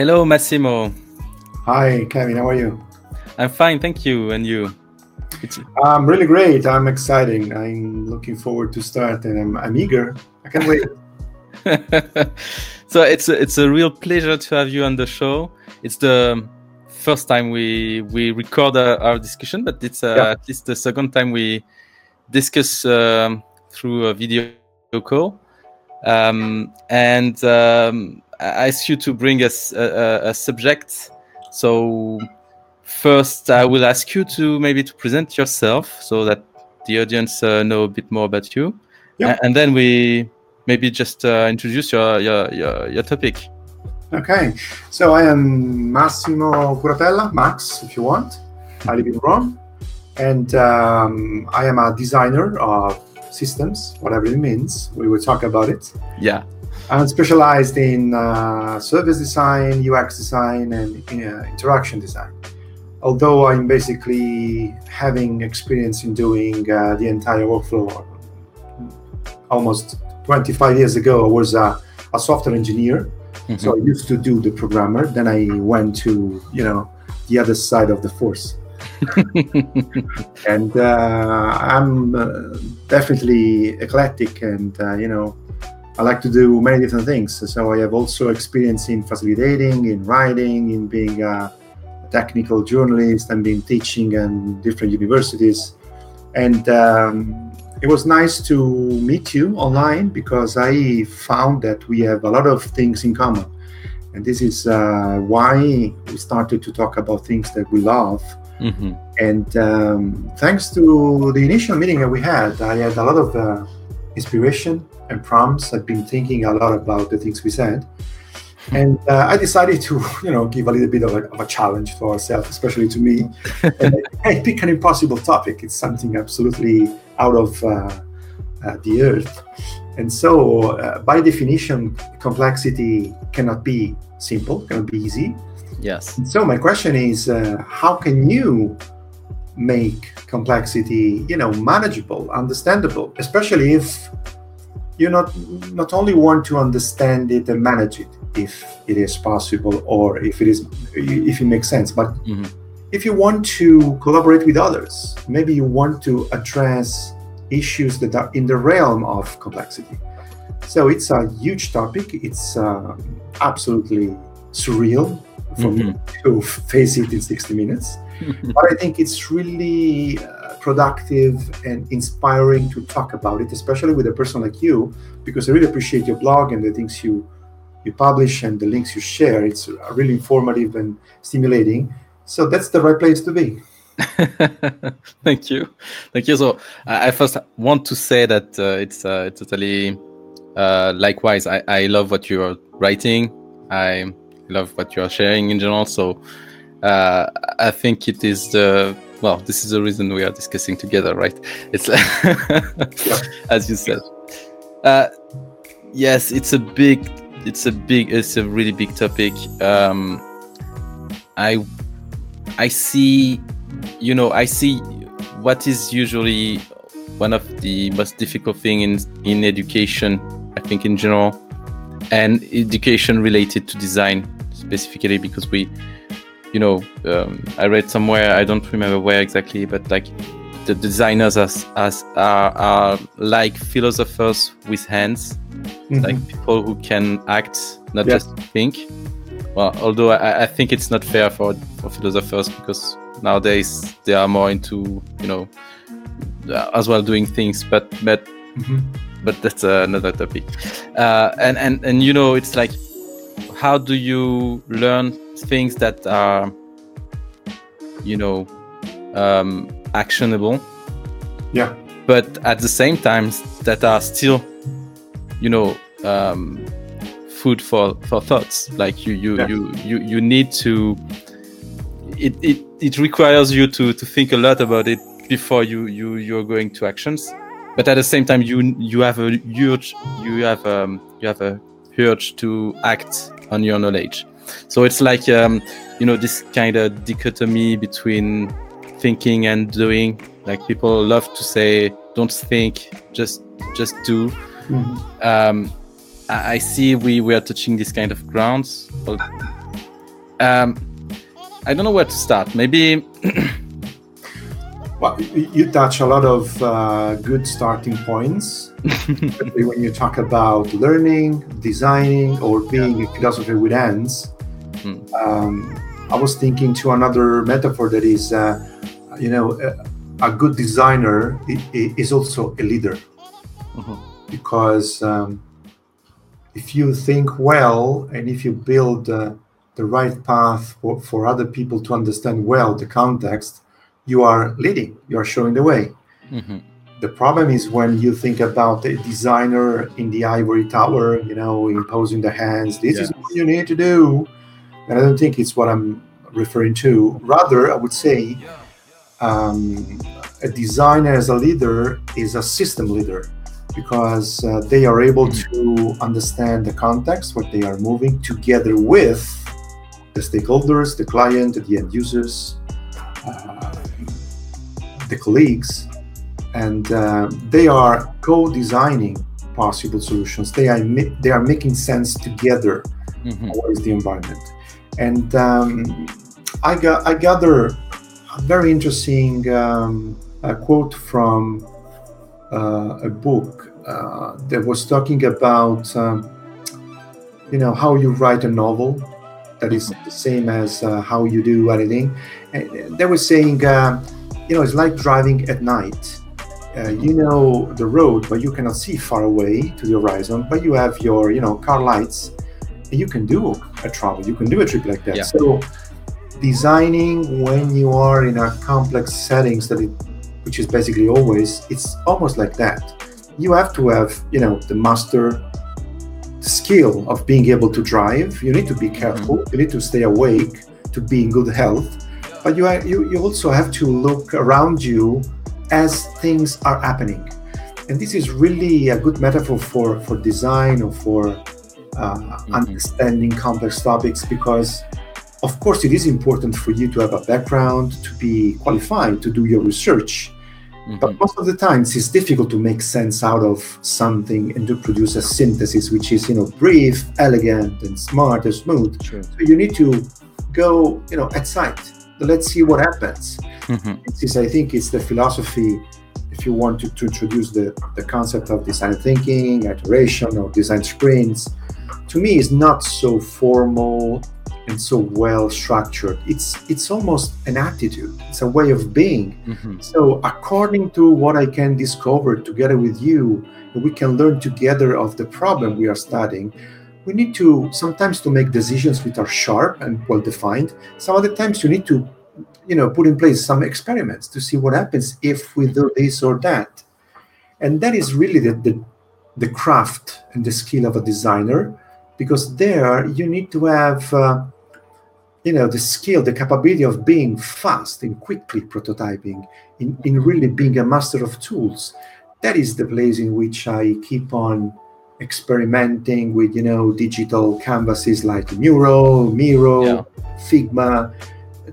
Hello, Massimo. Hi, Kevin. How are you? I'm fine, thank you. And you? It's... I'm really great. I'm excited. I'm looking forward to start, and I'm, I'm eager. I can't wait. so it's a, it's a real pleasure to have you on the show. It's the first time we we record our, our discussion, but it's uh, yeah. at least the second time we discuss um, through a video call. Um, and um, I ask you to bring us a, a, a, subject. So first, I will ask you to maybe to present yourself so that the audience uh, know a bit more about you, yeah. and then we maybe just uh, introduce your, your your your topic. Okay, so I am Massimo Curatella, Max, if you want. I live in Rome, and um, I am a designer of systems, whatever it means. We will talk about it. Yeah. I'm specialized in uh, service design, UX design, and uh, interaction design. Although I'm basically having experience in doing uh, the entire workflow. Almost 25 years ago, I was a, a software engineer Mm-hmm. So I used to do the programmer. Then I went to you know the other side of the force. and uh, I'm uh, definitely eclectic, and uh, you know, I like to do many different things. So I have also experience in facilitating, in writing, in being a technical journalist, and been teaching in different universities. And um, it was nice to meet you online because I found that we have a lot of things in common. And this is uh, why we started to talk about things that we love. Mm-hmm. And um, thanks to the initial meeting that we had, I had a lot of uh, inspiration and prompts. I've been thinking a lot about the things we said. And uh, I decided to, you know, give a little bit of a, of a challenge to ourselves, especially to me. and I pick an impossible topic. It's something absolutely out of uh, uh, the earth. And so, uh, by definition, complexity cannot be simple, cannot be easy. Yes. And so, my question is how can you make complexity you know manageable understandable especially if you not not only want to understand it and manage it if it is possible or if it is if it makes sense but mm-hmm if you want to collaborate with others, maybe you want to address issues that are in the realm of complexity. So it's a huge topic. It's uh, absolutely surreal for mm-hmm. me to face it in 60 minutes. but I think it's really uh, productive and inspiring to talk about it, especially with a person like you, because I really appreciate your blog and the things you you publish and the links you share. It's really informative and stimulating. So that's the right place to be. Thank you, thank you. So I first want to say that uh, it's uh, totally uh, likewise. I, I love what you are writing. I love what you are sharing in general. So uh, I think it is the well. This is the reason we are discussing together, right? It's as you said. Uh, yes, it's a big. It's a big. It's a really big topic. Um, I I see, you know, I see what is usually one of the most difficult thing in in education. I think in general, and education related to design specifically because we, you know, um, I read somewhere I don't remember where exactly, but like the designers as as are, are like philosophers with hands, mm-hmm. like people who can act, not yeah. just think well, although I, I think it's not fair for for philosophers because nowadays they are more into you know uh, as well doing things, but but mm-hmm. but that's another topic. Uh, and and and you know it's like how do you learn things that are you know um, actionable? Yeah. But at the same time, that are still you know um, food for for thoughts like you you yeah. you, you you need to it, it it requires you to to think a lot about it before you you you're going to actions but at the same time you you have a huge you have um you have a urge to act on your knowledge so it's like um you know this kind of dichotomy between thinking and doing like people love to say don't think just just do mm-hmm. um I see we, we are touching this kind of grounds. um, I don't know where to start. Maybe. well, you touch a lot of uh, good starting points when you talk about learning, designing, or being yeah. a philosopher with hands. Hmm. Um, I was thinking to another metaphor that is, uh, you know, a, a, good designer is also a leader, mm-hmm. because um, if you think well and if you build uh, the right path for, for other people to understand well the context, you are leading, you are showing the way. Mm-hmm. The problem is when you think about a designer in the ivory tower, you know, imposing the hands, this is what you need to do. And I don't think it's what I'm referring to. Rather, I would say um, a designer as a leader is a system leader because uh, they are able to understand the context, what they are moving together with the stakeholders, the client, the end users, uh, the colleagues, and uh, they are co-designing possible solutions. They are they are making sense together. Mm-hmm. What is the environment? And um, I got I gather a very interesting um, a quote from uh, a book uh, that was talking about um, you know how you write a novel that is the same as uh, how you do editing and they were saying uh, you know it's like driving at night. Uh, you know the road but you cannot see far away to the horizon but you have your you know car lights and you can do a travel you can do a trip like that yeah. so designing when you are in a complex settings that it which is basically always, it's almost like that. You have to have, you know, the master skill of being able to drive. You need to be mm-hmm. careful. Mm-hmm. You need to stay awake to be in good health. But you, are, you, you also have to look around you as things are happening. And this is really a good metaphor for, for design or for mm-hmm. understanding complex topics because of course, it is important for you to have a background, to be qualified, to do your research. Mm-hmm. But most of the times, it's difficult to make sense out of something and to produce a synthesis which is, you know, brief, elegant, and smart and smooth. Sure. So you need to go, you know, at sight. Let's see what happens. Mm-hmm. This, I think, is the philosophy. If you want to, to introduce the, the concept of design thinking, iteration, or design sprints, to me, is not so formal and so well structured. It's it's almost an attitude. It's a way of being. Mm-hmm. so according to what i can discover together with you we can learn together of the problem we are studying we need to sometimes to make decisions which are sharp and well defined some other times you need to you know put in place some experiments to see what happens if we do this or that. And that is really the, the, the craft and the skill of a designer because there you need to have uh, you know the skill the capability of being fast and quickly prototyping in, in really being a master of tools. That is the place in which i keep on experimenting with you know digital canvases like mural miro yeah. figma.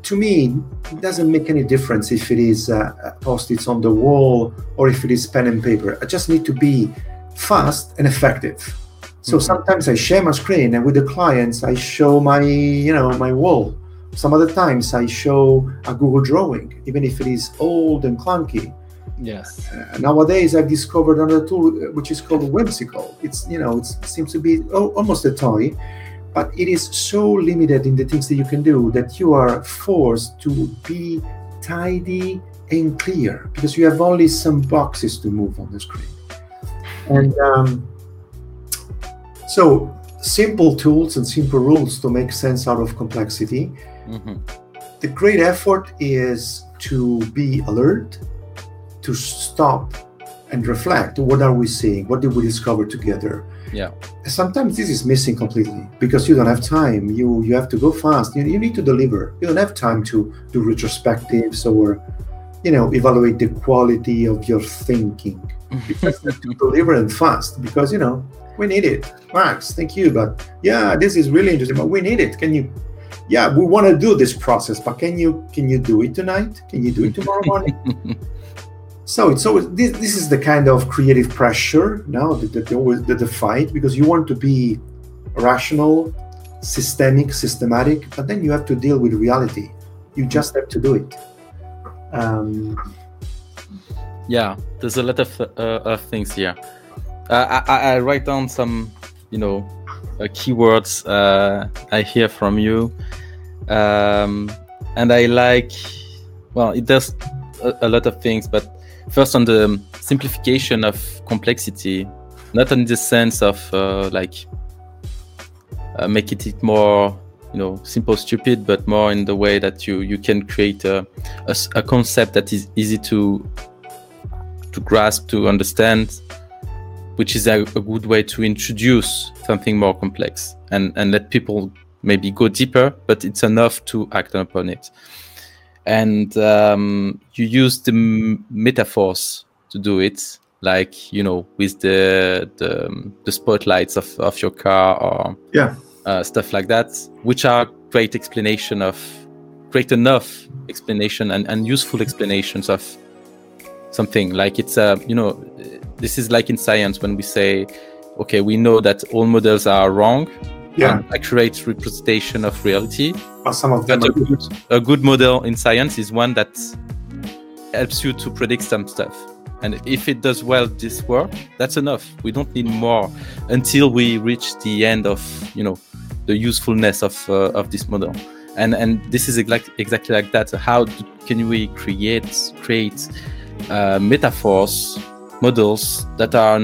To me it doesn't make any difference if it is uh, post-its on the wall or if it is pen and paper. I just need to be fast and effective so mm-hmm. sometimes I share my screen, and with the clients, I show my, you know, my wall. Some other times I show a Google drawing, even if it is old and clunky. Yes. Uh, nowadays, I've discovered another tool uh, which is called Whimsical. It's you know, it seems to be oh, almost a toy, but it is so limited in the things that you can do that you are forced to be tidy and clear because you have only some boxes to move on the screen. And um, so simple tools and simple rules to make sense out of complexity. Mm-hmm. The great effort is to be alert, to stop and reflect. What are we seeing? What did we discover together? Yeah. Sometimes this is missing completely because you don't have time. You you have to go fast. You, you need to deliver. You don't have time to do retrospectives or you know evaluate the quality of your thinking. You have to deliver and fast because you know we need it. Max, thank you. But yeah, this is really interesting. But we need it. Can you? Yeah, we want to do this process, but can you can you do it tonight? Can you do it tomorrow morning? so it's always this, this is the kind of creative pressure now that, that always the, the fight because you want to be rational, systemic, systematic, but then you have to deal with reality. You just have to do it. Um, yeah, there's a lot of, uh, of things here. Uh, I, I, write down some, you know, uh, keywords uh, I hear from you, um, and I like. Well, it does a, a, lot of things, but first on the simplification of complexity, not in the sense of uh, like uh, make it more you know simple stupid but more in the way that you you can create a, a, a concept that is easy to to grasp to understand which is a, a, good way to introduce something more complex and and let people maybe go deeper but it's enough to act upon it. And um, you use the metaphors to do it like you know with the the, the spotlights of, of your car or yeah. uh, stuff like that, which are great explanation of great enough explanation and, and useful explanations of something. Like it's a you know this is like in science when we say okay we know that all models are wrong. Yeah. Accurate representation of reality. But some of them a good, a good model in science is one that helps you to predict some stuff. And if it does well this work that's enough. We don't need more until we reach the end of you know the usefulness of uh, of this model. And and this is exactly exactly like that. How do, can we create create uh, metaphors models that are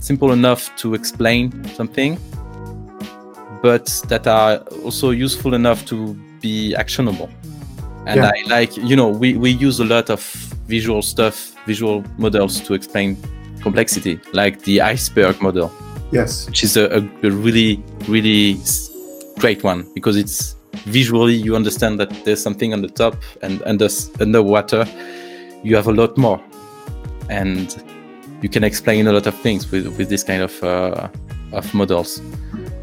simple enough to explain something but that are also useful enough to be actionable mm. and yeah. i like you know we we use a lot of visual stuff visual models to explain complexity like the iceberg model Yes. Which is a, a, a really, really great one because it's visually you understand that there's something on the top and under underwater you have a lot more and you can explain a lot of things with with this kind of uh, of models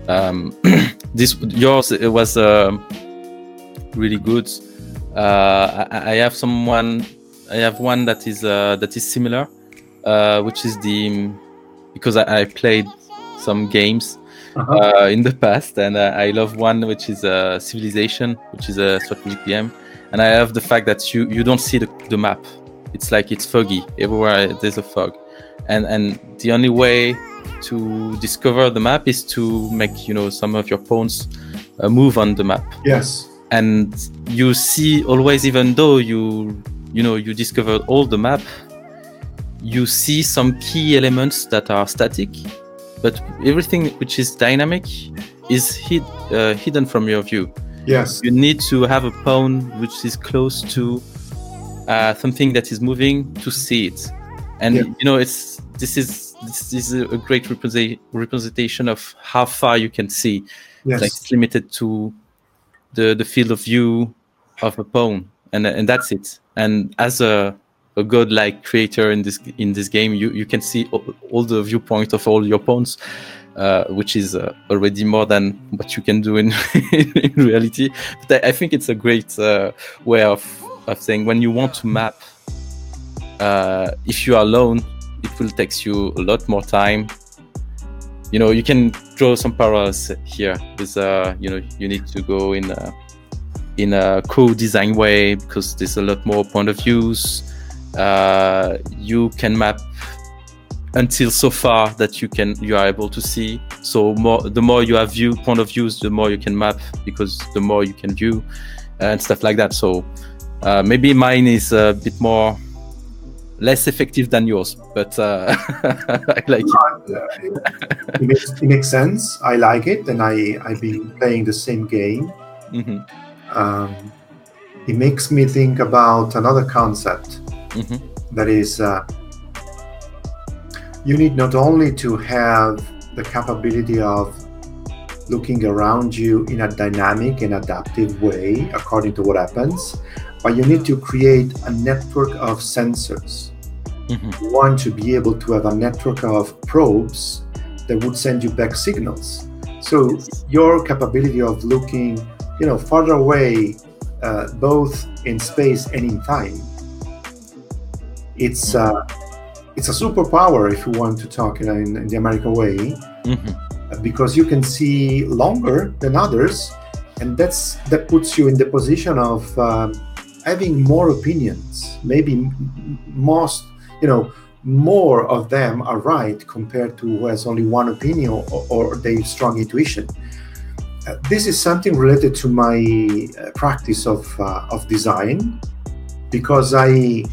um, this yours it was uh, really good uh, I, I, have someone i have one that is uh, that is similar uh, which is the because I, I played some games uh-huh. uh, in the past, and I love one which is uh, Civilization, which is a strategic game, and I love the fact that you you don't see the, the map. It's like it's foggy everywhere. There's a fog, and and the only way to discover the map is to make you know some of your pawns uh, move on the map. Yes, and you see always, even though you you know you discovered all the map, you see some key elements that are static but everything which is dynamic is hid, uh, hidden from your view. Yes. You need to have a pawn which is close to uh, something that is moving to see it, and yeah. you know it's this is this is a great representation of how far you can see. Yes. Like it's limited to the the field of view of a pawn, and and that's it. And as a a god like creator in this in this game, you you can see all, all the viewpoint of all your pawns, uh, which is uh, already more than what you can do in in reality. But I, I, think it's a great uh, way of of saying when you want to map. Uh, if you are alone, it will take you a lot more time. You know, you can draw some parallels here. With uh, you know, you need to go in a, in a co-design way because there's a lot more point of views uh, you can map until so far that you can you are able to see so more the more you have view point of views the more you can map because the more you can view and stuff like that so uh, maybe mine is a bit more less effective than yours but uh, i like it. it, makes, it makes sense i like it and i i've been playing the same game mm-hmm. um, it makes me think about another concept Mm-hmm. That is, uh, you need not only to have the capability of looking around you in a dynamic and adaptive way according to what happens, but you need to create a network of sensors. Mm-hmm. You want to be able to have a network of probes that would send you back signals. So your capability of looking, you know, farther away, uh, both in space and in time, it's uh, it's a superpower if you want to talk in, in the American way. Mm-hmm. because you can see longer than others, and that's that puts you in the position of um, having more opinions. Maybe most, you know, more of them are right compared to who has only one opinion or, or their strong intuition. Uh, this is something related to my uh, practice of uh, of design because I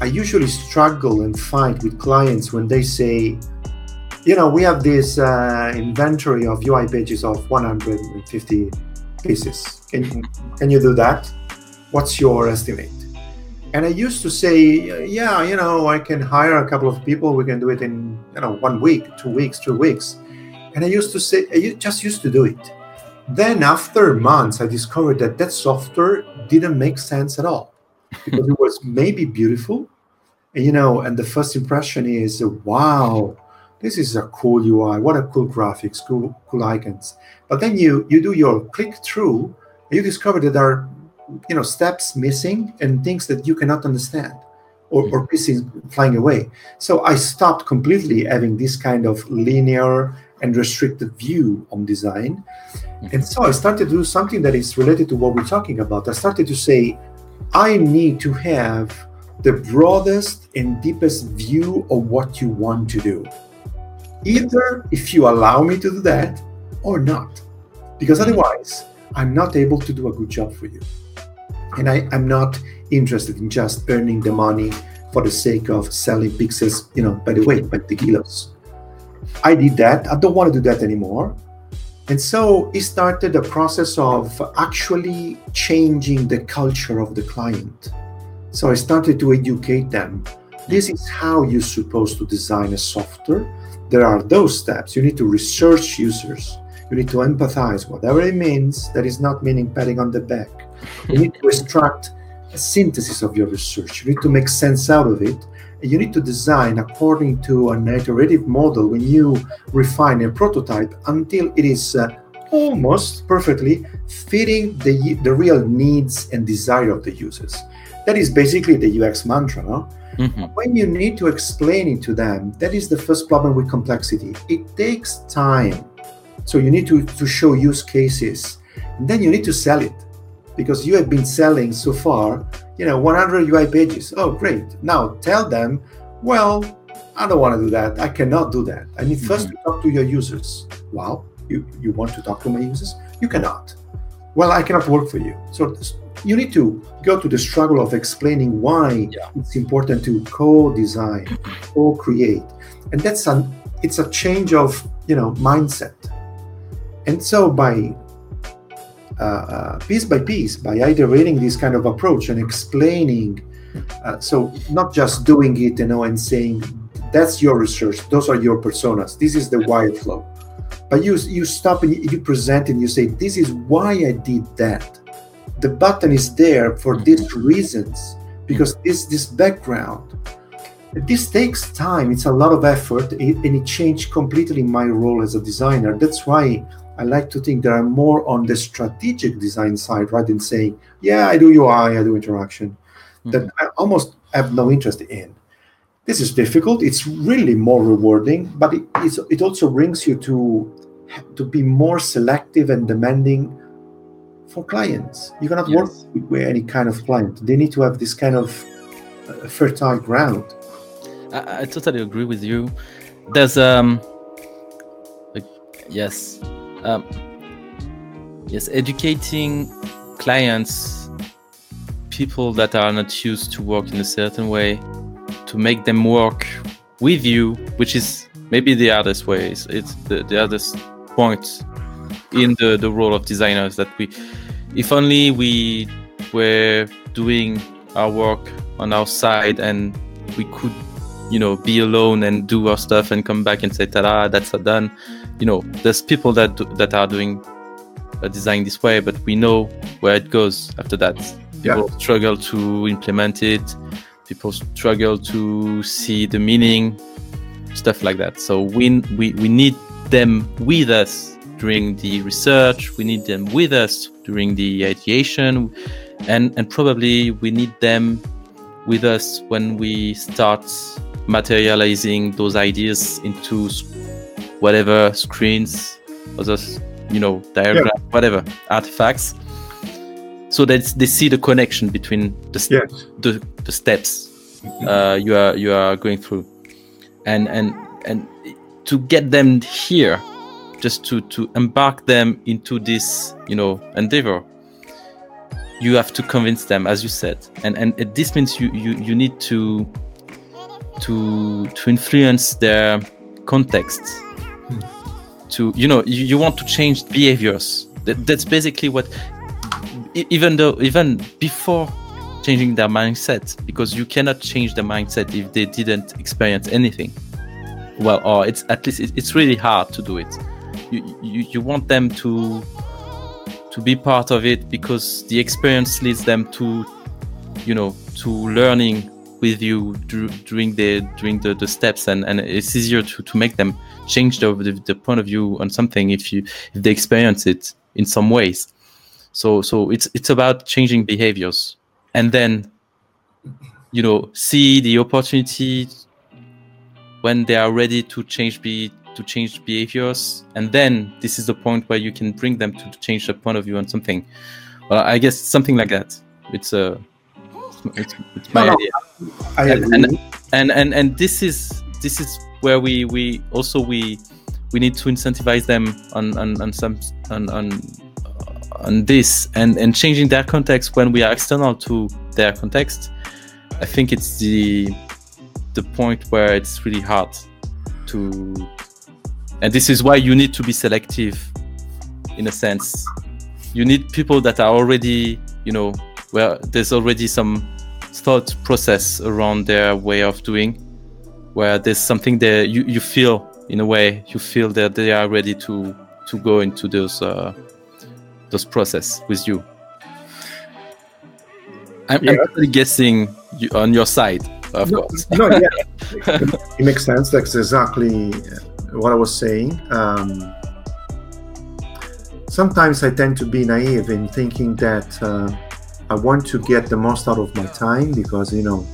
I usually struggle and fight with clients when they say, you know, we have this uh, inventory of UI pages of 150 pieces. Can, can you do that? What's your estimate? And I used to say, yeah, you know, I can hire a couple of people. We can do it in, you know, one week, two weeks, three weeks. And I used to say, I just used to do it. Then after months, I discovered that that software didn't make sense at all because it was maybe beautiful, and, you know, and the first impression is, wow, this is a cool UI. What a cool graphics, cool, cool icons. But then you you do your click through, and you discover that there are you know steps missing and things that you cannot understand or, or hmm. pieces flying away. So I stopped completely having this kind of linear and restricted view on design. Hmm. And so I started to do something that is related to what we're talking about. I started to say, I need to have the broadest and deepest view of what you want to do. Either if you allow me to do that or not. Because hmm. otherwise, I'm not able to do a good job for you. And I, am not interested in just earning the money for the sake of selling pixels, you know, by the weight, by the kilos. I did that. I don't want to do that anymore. And so it started a process of actually changing the culture of the client. So I started to educate them. This is how you're supposed to design a software. There are those steps. You need to research users. You need to empathize, whatever it means. That is not meaning patting on the back. You need to extract a synthesis of your research. You need to make sense out of it And you need to design according to an iterative model when you refine a prototype until it is uh, almost perfectly fitting the, the real needs and desire of the users. That is basically the UX mantra. No? Mm-hmm. When you need to explain it to them, that is the first problem with complexity. It takes time. So you need to, to show use cases. And then you need to sell it because you have been selling so far you know 100 ui pages. Oh great. Now tell them well i don't want to do that. I cannot do that. I need 1st mm-hmm. to talk to your users. Wow you, you want to talk to my users? You cannot. Well i cannot work for you. So you need to go to the struggle of explaining why yeah. it's important to co-design co-create. And that's an it's a change of you know mindset. And so by uh, uh, piece by piece by iterating this kind of approach and explaining. Uh, so not just doing it, you know, and saying that's your research, those are your personas, this is the wireflow. But you you stop and you present and you say, this is why I did that. The button is there for these reasons because this this background. This takes time. It's a lot of effort, and it changed completely my role as a designer. That's why I like to think that I'm more on the strategic design side rather than saying, yeah, I do UI, I do interaction, mm-hmm. that I almost have no interest in. This is difficult. It's really more rewarding, but it, it also brings you to to be more selective and demanding for clients. You cannot yes. work with any kind of client. They need to have this kind of uh, fertile ground. I, I, totally agree with you. There's um, like, yes, um, yes, educating clients, people that are not used to work in a certain way, to make them work with you, which is maybe the hardest way. It's, it's the, the hardest point in the, the role of designers that we, if only we were doing our work on our side and we could, you know, be alone and do our stuff and come back and say, ta-da, that's done. You know there's people that do, that are doing a design this way but we know where it goes after that. People yeah. struggle to implement it. People struggle to see the meaning stuff like that. So we we, we need them with us during the research. We need them with us during the ideation. And and probably we need them with us when we start materializing those ideas into whatever screens, other you know diagrams, yeah. whatever artifacts, so that they see the connection between the st- yes. the, the steps uh, you are you are going through, and and and to get them here, just to to embark them into this you know endeavor you have to convince them as you said and and this means you you, you need to to to influence their context. To you know you, you want to change behaviors. That, that's basically what even though even before changing their mindset because you cannot change the mindset if they didn't experience anything. Well or it's at least it's really hard to do it. You, you you want them to to be part of it because the experience leads them to you know to learning with you during the during the, the steps and, and it's easier to, to make them change the, the, the point of view on something if you if they experience it in some ways. So so it's it's about changing behaviors. And then you know see the opportunity when they are ready to change be to change behaviors. And then this is the point where you can bring them to change the point of view on something. Well i guess something like that. It's a it's, it's my no, idea. I agree. And, and and and this is this is where we we also we we need to incentivize them on on, on some on, on on this and and changing their context when we are external to their context. I think it's the the point where it's really hard to and this is why you need to be selective in a sense. You need people that are already you know where there's already some thought process around their way of doing where there's something that you, you feel in a way you feel that they are ready to to go into those uh, those process with you i'm, yeah. I'm guessing you, on your side of no, course no yeah it makes sense that's exactly what I was saying. Um, sometimes I tend to be naive in thinking that uh, I want to get the most out of my time because, you know,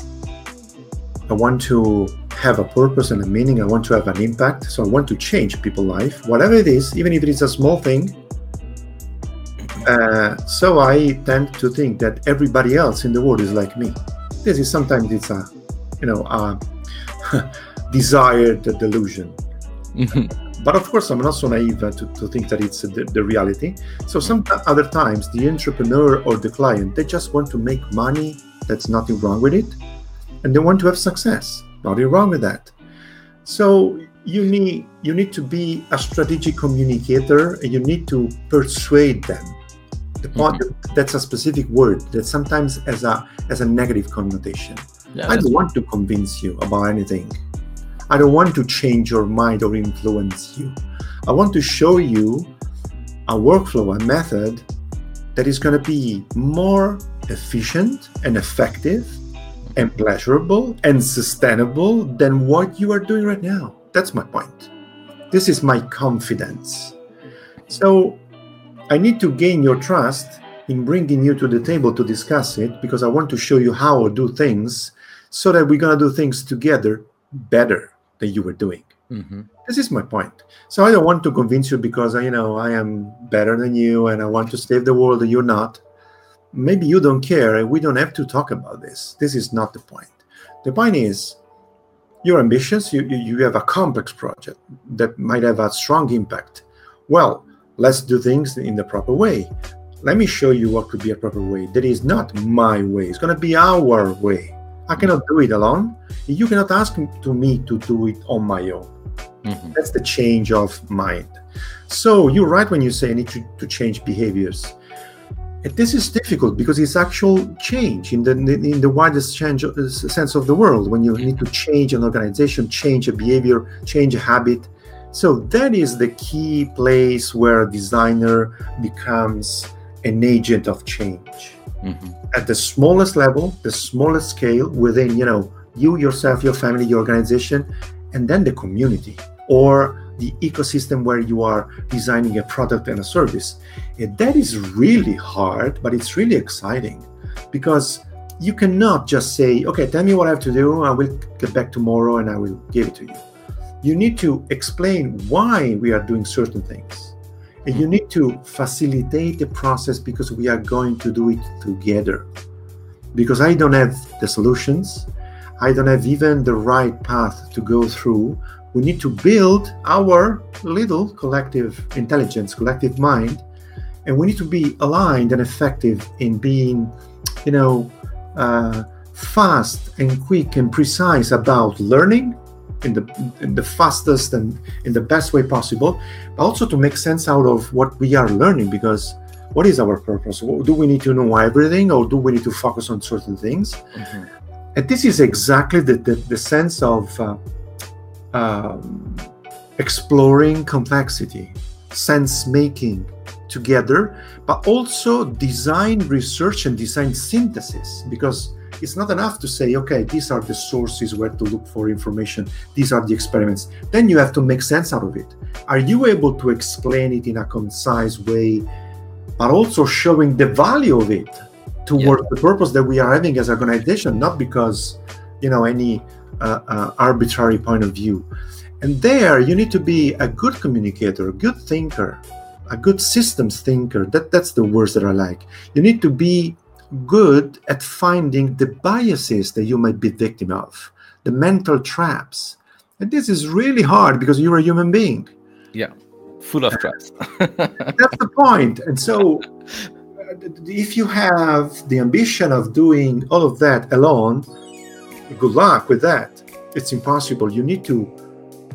I want to have a purpose and a meaning. I want to have an impact. So I want to change people's life, whatever it is, even if it is a small thing. Uh, so I tend to think that everybody else in the world is like me. This is sometimes it's a, you know, a desired delusion. Mm-hmm. But of course, I'm not so naive to, to think that it's the, the, reality. So some other times, the entrepreneur or the client, they just want to make money. That's nothing wrong with it, and they want to have success. Nothing wrong with that. So you need you need to be a strategic communicator, and you need to persuade them. The point mm-hmm. that's a specific word that sometimes has a has a negative connotation. Yeah, I don't want to convince you about anything. I don't want to change your mind or influence you. I want to show you a workflow, a method that is going to be more efficient and effective and pleasurable and sustainable than what you are doing right now. That's my point. This is my confidence. So I need to gain your trust in bringing you to the table to discuss it because I want to show you how I do things so that we're going to do things together better that you were doing. Mm-hmm. This is my point. So I don't want to convince you because you know I am better than you and I want to save the world and you're not. Maybe you don't care and we don't have to talk about this. This is not the point. The point is you're ambitious, you, you have a complex project that might have a strong impact. Well, let's do things in the proper way. Let me show you what could be a proper way. That is not my way, it's going to be our way. I cannot do it alone. You cannot ask to me to do it on my own. Mm-hmm. That's the change of mind. So you're right when you say I need to, to change behaviors. And this is difficult because it's actual change in the in the widest change, uh, sense of the world. When you need to change an organization, change a behavior, change a habit. So that is the key place where a designer becomes an agent of change mm-hmm. at the smallest level, the smallest scale within, you know, you yourself, your family, your organization, and then the community or the ecosystem where you are designing a product and a service. And that is really hard, but it's really exciting because you cannot just say, okay, tell me what I have to do. I will get back tomorrow and I will give it to you. you need to explain why we are doing certain things. And you need to facilitate the process because we are going to do it together. Because I don't have the solutions, I don't have even the right path to go through. We need to build our little collective intelligence, collective mind, and we need to be aligned and effective in being, you know, uh, fast and quick and precise about learning in the in the fastest and in the best way possible, but also to make sense out of what we are learning because what is our purpose? Do we need to know everything or do we need to focus on certain things? Mm-hmm. And this is exactly the, the, the sense of uh, um, exploring complexity, sense making together, but also design research and design synthesis because it's not enough to say, okay, these are the sources where to look for information, these are the experiments. Then you have to make sense out of it. Are you able to explain it in a concise way, but also showing the value of it towards yeah. the purpose that we are having as an organization, not because, you know, any uh, uh, arbitrary point of view. And there, you need to be a good communicator, a good thinker, a good systems thinker. That that's the words that I like. You need to be good at finding the biases that you might be victim of, the mental traps. And this is really hard because you're a human being. Yeah, full of traps. That's the point. And so, uh, if you have the ambition of doing all of that alone, good luck with that. It's impossible. You need to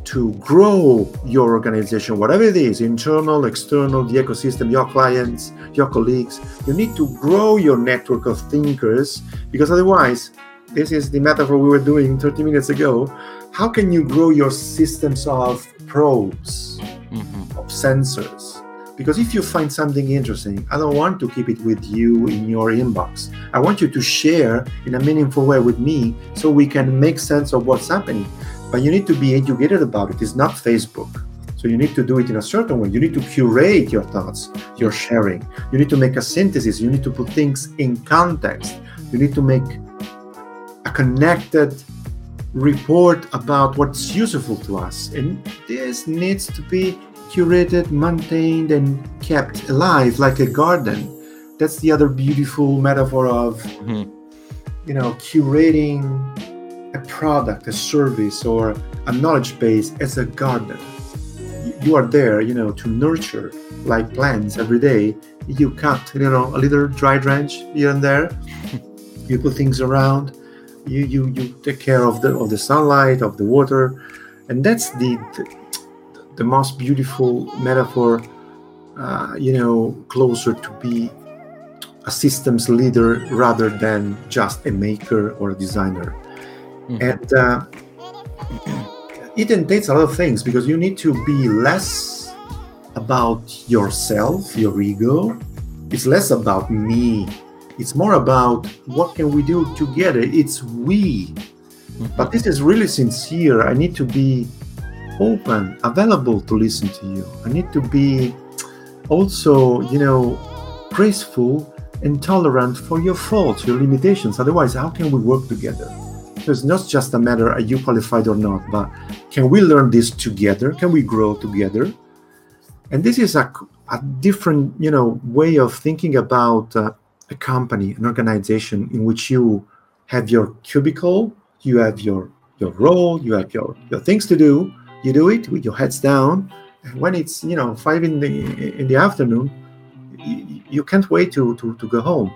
to grow your organization, whatever it is internal, external, the ecosystem, your clients, your colleagues. You need to grow your network of thinkers because otherwise, this is the metaphor we were doing 30 minutes ago. How can you grow your systems of probes, mm-hmm. of sensors? Because if you find something interesting, I don't want to keep it with you in your inbox. I want you to share in a meaningful way with me so we can make sense of what's happening but you need to be educated about it. It's not Facebook. So you need to do it in a certain way. You need to curate your thoughts, your sharing. You need to make a synthesis. You need to put things in context. You need to make a connected report about what's useful to us. And this needs to be curated, maintained, and kept alive like a garden. That's the other beautiful metaphor of, mm-hmm. you know, curating a product, a service, or a knowledge base as a gardener. You are there, you know, to nurture like plants every day. You cut, you know, a little dry branch here and there. you put things around. You you you take care of the of the sunlight, of the water, and that's the the, the most beautiful metaphor. Uh, you know, closer to be a systems leader rather than just a maker or a designer. Mm-hmm. And uh, it entails a lot of things because you need to be less about yourself, your ego. It's less about me. It's more about what can we do together. It's we. Mm-hmm. But this is really sincere. I need to be open, available to listen to you. I need to be also, you know, graceful and tolerant for your faults, your limitations. Otherwise, how can we work together? So it's not just a matter are you qualified or not, but can we learn this together? Can we grow together? And this is a, a different, you know, way of thinking about uh, a company, an organization in which you have your cubicle, you have your your role, you have your your things to do. You do it with your heads down. And when it's you know five in the in the afternoon, you, you can't wait to, to to go home.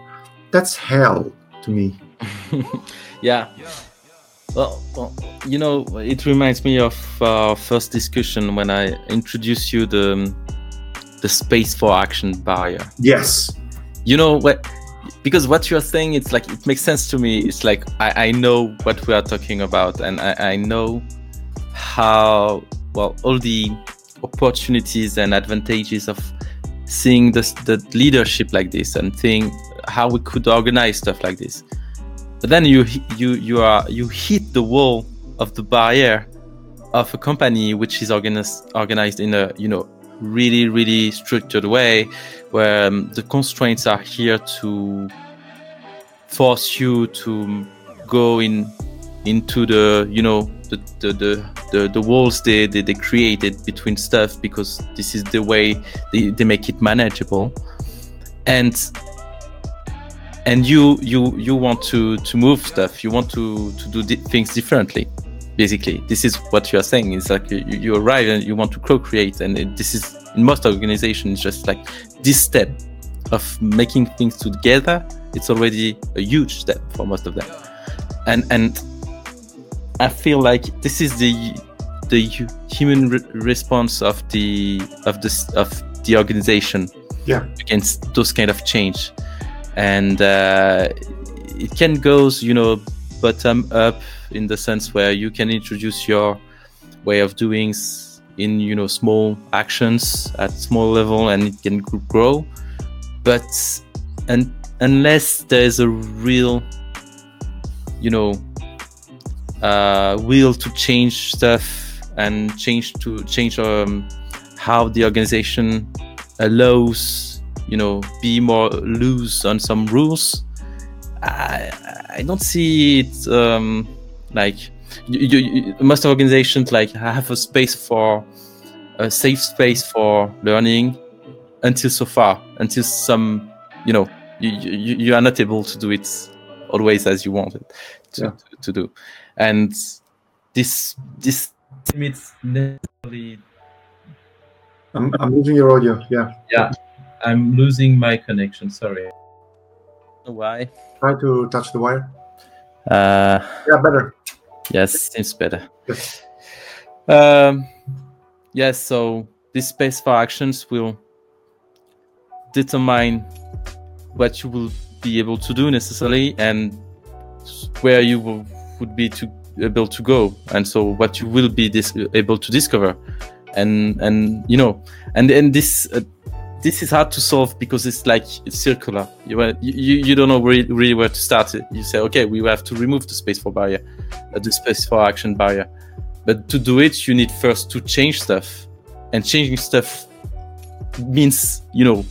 That's hell to me. yeah. Well, well, you know, it reminds me of our first discussion when I introduced you the um, the space for action barrier. Yes. You know what? Because what you're saying, it's like it makes sense to me. It's like I, I know what we are talking about, and I, I know how well all the opportunities and advantages of seeing the, the leadership like this and seeing how we could organize stuff like this but then you you you are you hit the wall of the barrier of a company which is organized organized in a you know really really structured way where um, the constraints are here to force you to go in into the you know the the the, the, the walls they, they, they created between stuff because this is the way they, they make it manageable. And and you you you want to to move stuff. You want to to do di- things differently basically. This is what you are saying. It's like you, you arrive and you want to co-create. And it, this is in most organizations just like this step of making things together it's already a huge step for most of them. And and i feel like this is the the human re- response of the of this of the organization yeah. against those kind of change and uh, it can go you know bottom up in the sense where you can introduce your way of doing in you know small actions at small level and it can grow. But unless there's a real you know uh, will to change stuff and change to change um, how the organization allows you know be more loose on some rules. I i don't see it um like you, you, most organizations like have a space for a safe space for learning until so far until some you know you, you, you are not able to do it always as you wanted to, yeah. to, to, do. And this this limits necessarily I'm, I'm losing your audio. Yeah. Yeah I'm losing my connection. Sorry. Why? Try to touch the wire. Uh, yeah, better. Yes, seems better. Yes. Um, yes. So this space for actions will determine what you will be able to do necessarily and where you will, would be to able to go and so what you will be dis- able to discover and and you know and and this uh, this is hard to solve because it's like it's circular. You you, you don't know really, really where to start. You say, okay, we have to remove the space for barrier, uh, the space for action barrier. But to do it, you need first to change stuff, and changing stuff means you know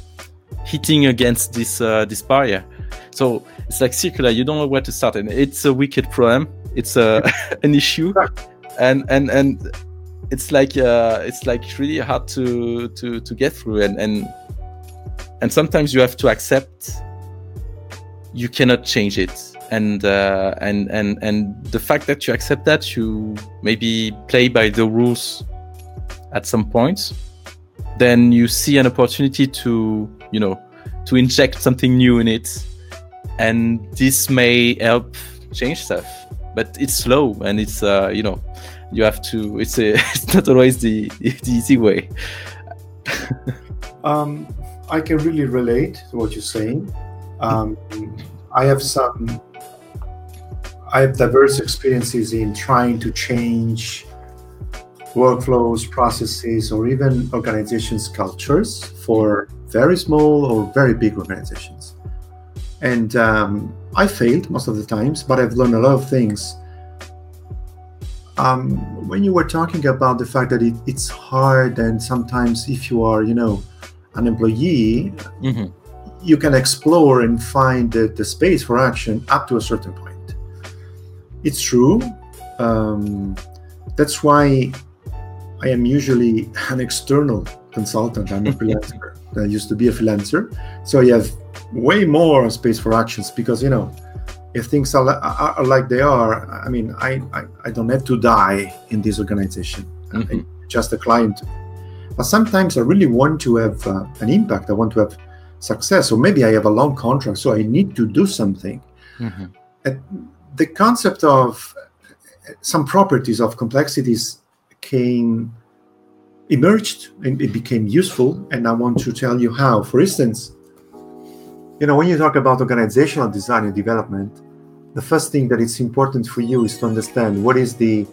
hitting against this uh, this barrier. So it's like circular. You don't know where to start, and it's a wicked problem. It's a an issue, and and and it's like uh, it's like really hard to to to get through. And and and sometimes you have to accept you cannot change it. And uh, and and and the fact that you accept that you maybe play by the rules at some point then you see an opportunity to you know to inject something new in it. And this may help change stuff but it's slow and it's uh, you know you have to it's a it's not always the, the easy way. Um, i can really relate to what you're saying. Um, i have some i have diverse experiences in trying to change workflows processes or even organizations cultures for very small or very big organizations. And um, i failed most of the times but i've learned a lot of things um, when you were talking about the fact that it, it's hard and sometimes if you are you know an employee mm-hmm. you can explore and find the, the, space for action up to a certain point. It's true. Um, that's why i am usually an external consultant. I'm a freelancer. I used to be a freelancer. So you have way more space for actions because you know if things are, are, are, like they are, I mean, I, I, I, don't have to die in this organization. Mm-hmm. just a client. But sometimes I really want to have uh, an impact. I want to have success, or maybe I have a long contract, so I need to do something. Mm-hmm. the concept of some properties of complexities came emerged and it became useful and i want to tell you how for instance you know when you talk about organizational design and development the first thing that it's important for you is to understand what is the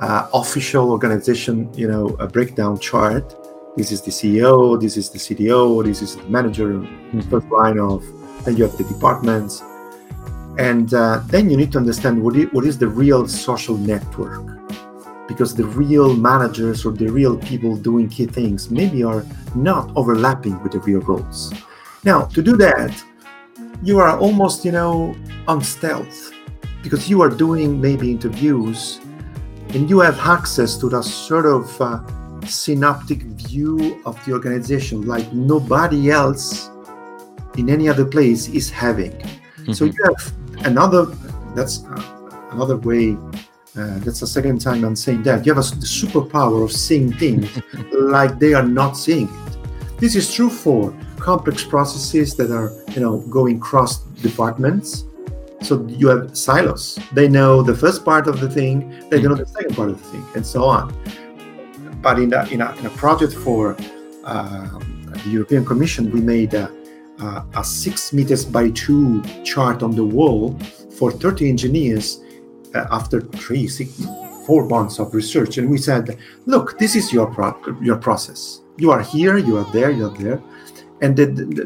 uh, official organization, you know, a breakdown chart. This is the CEO, this is the CDO, this is the manager, mm-hmm. first line of, then you have the departments. And uh, then you need to understand what is, what is the real social network. Because the real managers or the real people doing key things maybe are not overlapping with the real roles. Now, to do that, you are almost, you know, on stealth because you are doing maybe interviews and you have access to that sort of uh, synoptic view of the organization like nobody else in any other place is having. Mm-hmm. So you have another, that's uh, another way uh, that's the second time I'm saying that. You have a, the superpower of seeing things like they are not seeing it. This is true for complex processes that are, you know, going cross departments. So you have silos. They know the first part of the thing, they don't know the second part of the thing, and so on. But in a, in a, in a project for uh, the European Commission, we made a, a, a six meters by two chart on the wall for 30 engineers uh, after three, six, four months of research, and we said, "Look, this is your pro- your process. You are here, you are there, you are there." And the, the,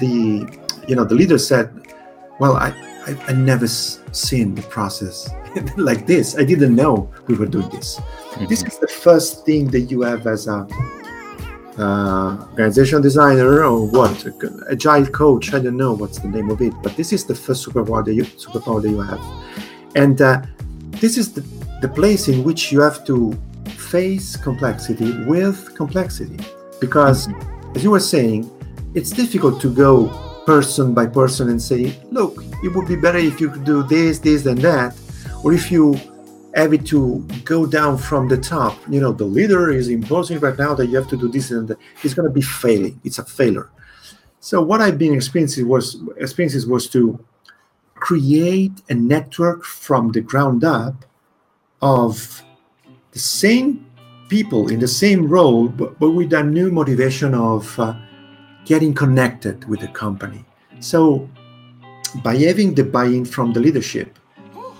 the you know the leader said, "Well, I I, I never seen the process like this. I didn't know we were doing this. Mm-hmm. This is the first thing that you have as a uh, organization designer or what agile coach i don't know what's the name of it but this is the first superpower that you superpower that you have and uh, this is the, the place in which you have to face complexity with complexity. Because, as you were saying, it's difficult to go person by person and say, look, it would be better if you could do this, this, and that. Or if you have it to go down from the top, you know, the leader is imposing right now that you have to do this and that. It's going to be failing. It's a failure. So what I've been experiencing was experiences was to create a network from the ground up of the same people in the same role, but, but with a new motivation of uh, getting connected with the company. So, by having the buy-in from the leadership,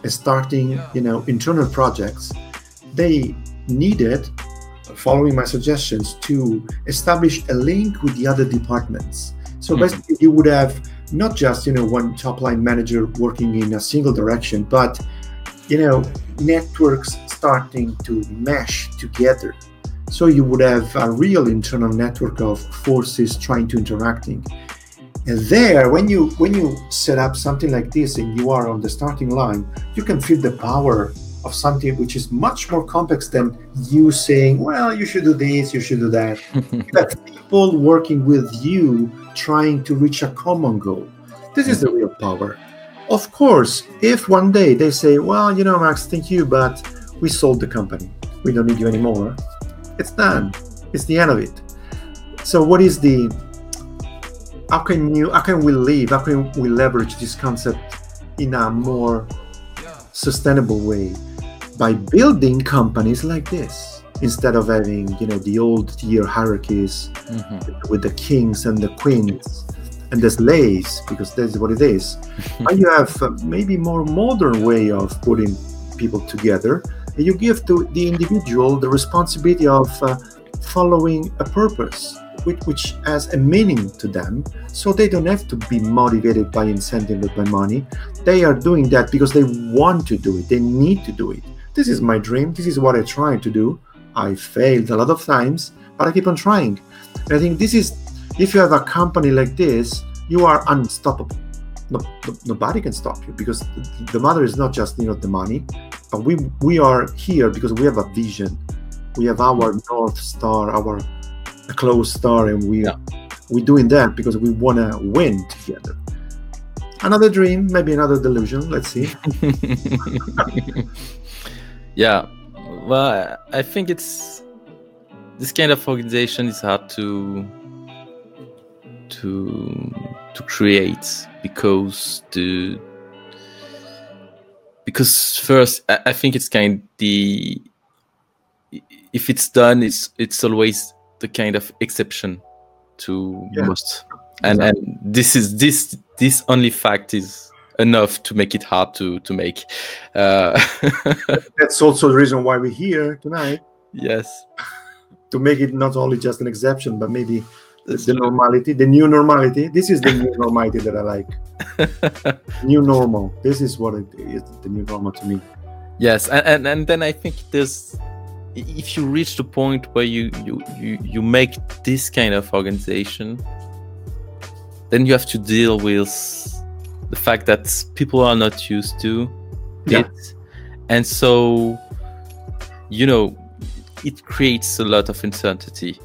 and starting, you know, internal projects, they needed, following my suggestions, to establish a link with the other departments. So mm-hmm. basically, you would have not just you know one top line manager working in a single direction but you know networks starting to mesh together so you would have a real internal network of forces trying to interacting and there when you when you set up something like this and you are on the starting line you can feel the power of something which is much more complex than you saying well you should do this you should do that But people working with you trying to reach a common goal. This is the real power. Of course, if one day they say, well, you know, Max, thank you, but we sold the company, we don't need you anymore, it's done. It's the end of it. So, what is the how can you how can we live how can we leverage this concept in a more sustainable way by building companies like this instead of having you know the old tier hierarchies mm-hmm. with the kings and the queens and the slaves because that's what it is. And you have uh, maybe more modern way of putting people together and you give to the individual the responsibility of uh, following a purpose which, which has a meaning to them. So they don't have to be motivated by incentive or by money. They are doing that because they want to do it. They need to do it. This is my dream. This is what i try to do. I failed a lot of times, but I keep on trying. And I think this is, if you have a company like this, you are unstoppable. No, no, nobody can stop you because the mother is not just you know the money, but we we are here because we have a vision. We have our north star, our close star, and we yeah. we're doing that because we want to win together. Another dream, maybe another delusion. Let's see. yeah, well, I think it's this kind of organization is hard to to to create because the because first I, I think it's kind the if it's done it's it's always the kind of exception to yeah. most and exactly. and this is this this only fact is enough to make it hard to to make. Uh, That's also the reason why we're here tonight. Yes, to make it not only just an exception, but maybe the, normality, the new normality. This is the new normality that I like. new normal. This is what it is. The new normal to me. Yes, and, and and then I think this if you reach the point where you you you, you make this kind of organization then you have to deal with the fact that people are not used to Yeah. it and so you know it creates a lot of uncertainty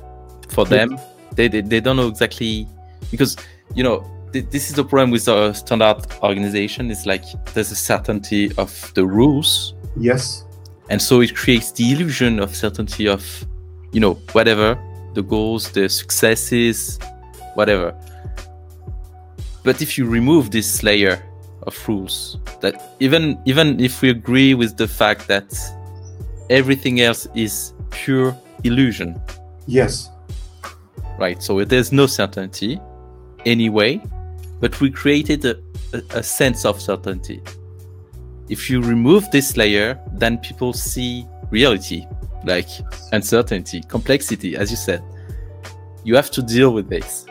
for them they, they they don't know exactly because you know th- this is the problem with a standard organization it's like there's a certainty of the rules Yes. and so it creates the illusion of certainty of you know whatever the goals the successes whatever but if you remove this layer of rules that even even if we agree with the fact that everything else is pure illusion Yes. Right so there's no certainty anyway but we created a, a, a sense of certainty. If you remove this layer then people see reality like uncertainty complexity as you said. You have to deal with this.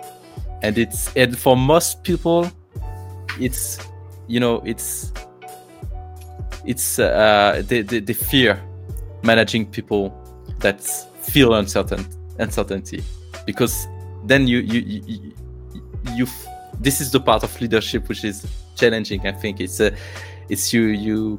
And it's and for most people it's you know it's it's uh they, they, they fear managing people that feel uncertain uncertainty because then you you you, you, you this is the part of leadership which is challenging i think. It's a it's you you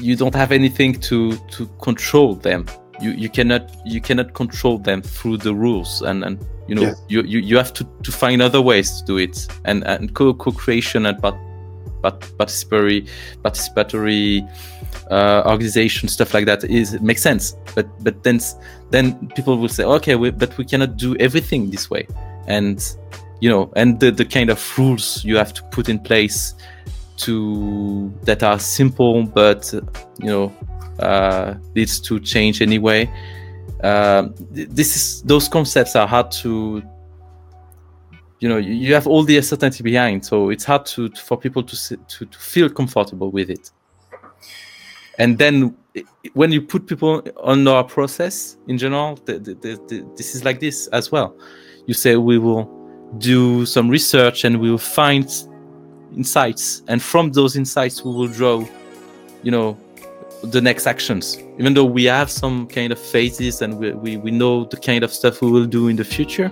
you don't have anything to to control them. You you cannot you cannot control them through the rules and and you know Yes. you, you you have to to find other ways to do it. And and co co-creation and part, part participatory participatory uh, organization stuff like that is makes sense. But but then then people will say okay we, but we cannot do everything this way. And you know and the, the kind of rules you have to put in place to that are simple but uh, you know uh, leads to change anyway. Um, this is those concepts are hard to you know you, you have all the uncertainty behind. So it's hard to, to- for people to, to to feel comfortable with it and then when you put people on our process in general the, the, the, this is like this as well. You say we will do some research and we will find insights. And from those insights we will draw you know the next actions. Even though we have some kind of phases and we, we, we know the kind of stuff we will do in the future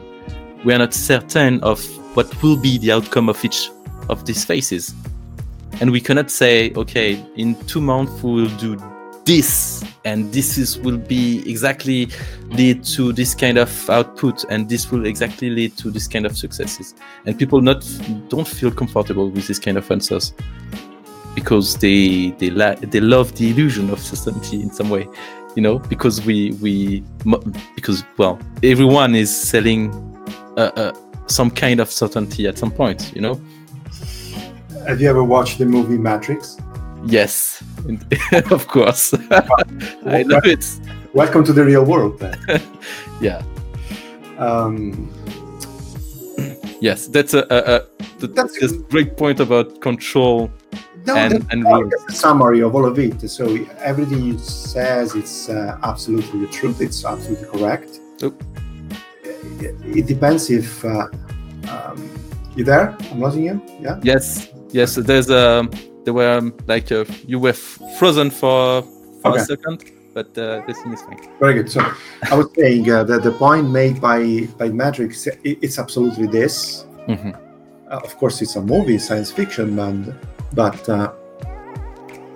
we are not certain of what will be the outcome of each of these phases and we cannot say okay in two months we will do this and this is will be exactly lead to this kind of output and this will exactly lead to this kind of successes. And people not don't feel comfortable with this kind of answers because they they la- they love the illusion of certainty in some way you know because we we because well everyone is selling uh, uh, some kind of certainty at some point you know Have you ever watched the movie Matrix? yes of course i know it Welcome to the real world. Then. yeah Um, yes that's a, a, a That's- that's a great point about control no, And- and not rules. just a summary of all of it. So everything you says, it's uh, absolutely the truth. It's absolutely correct. Oh. It, it depends if uh, um, you there. I'm losing you. Yeah. yes yes there's a there were um, like uh, you were frozen for for Okay. a second but uh, this thing is fine Very good. So I was saying uh, that the point made by by Matrix, it, it's absolutely this. Mhm. Uh, of course, it's a movie, science fiction, and but uh,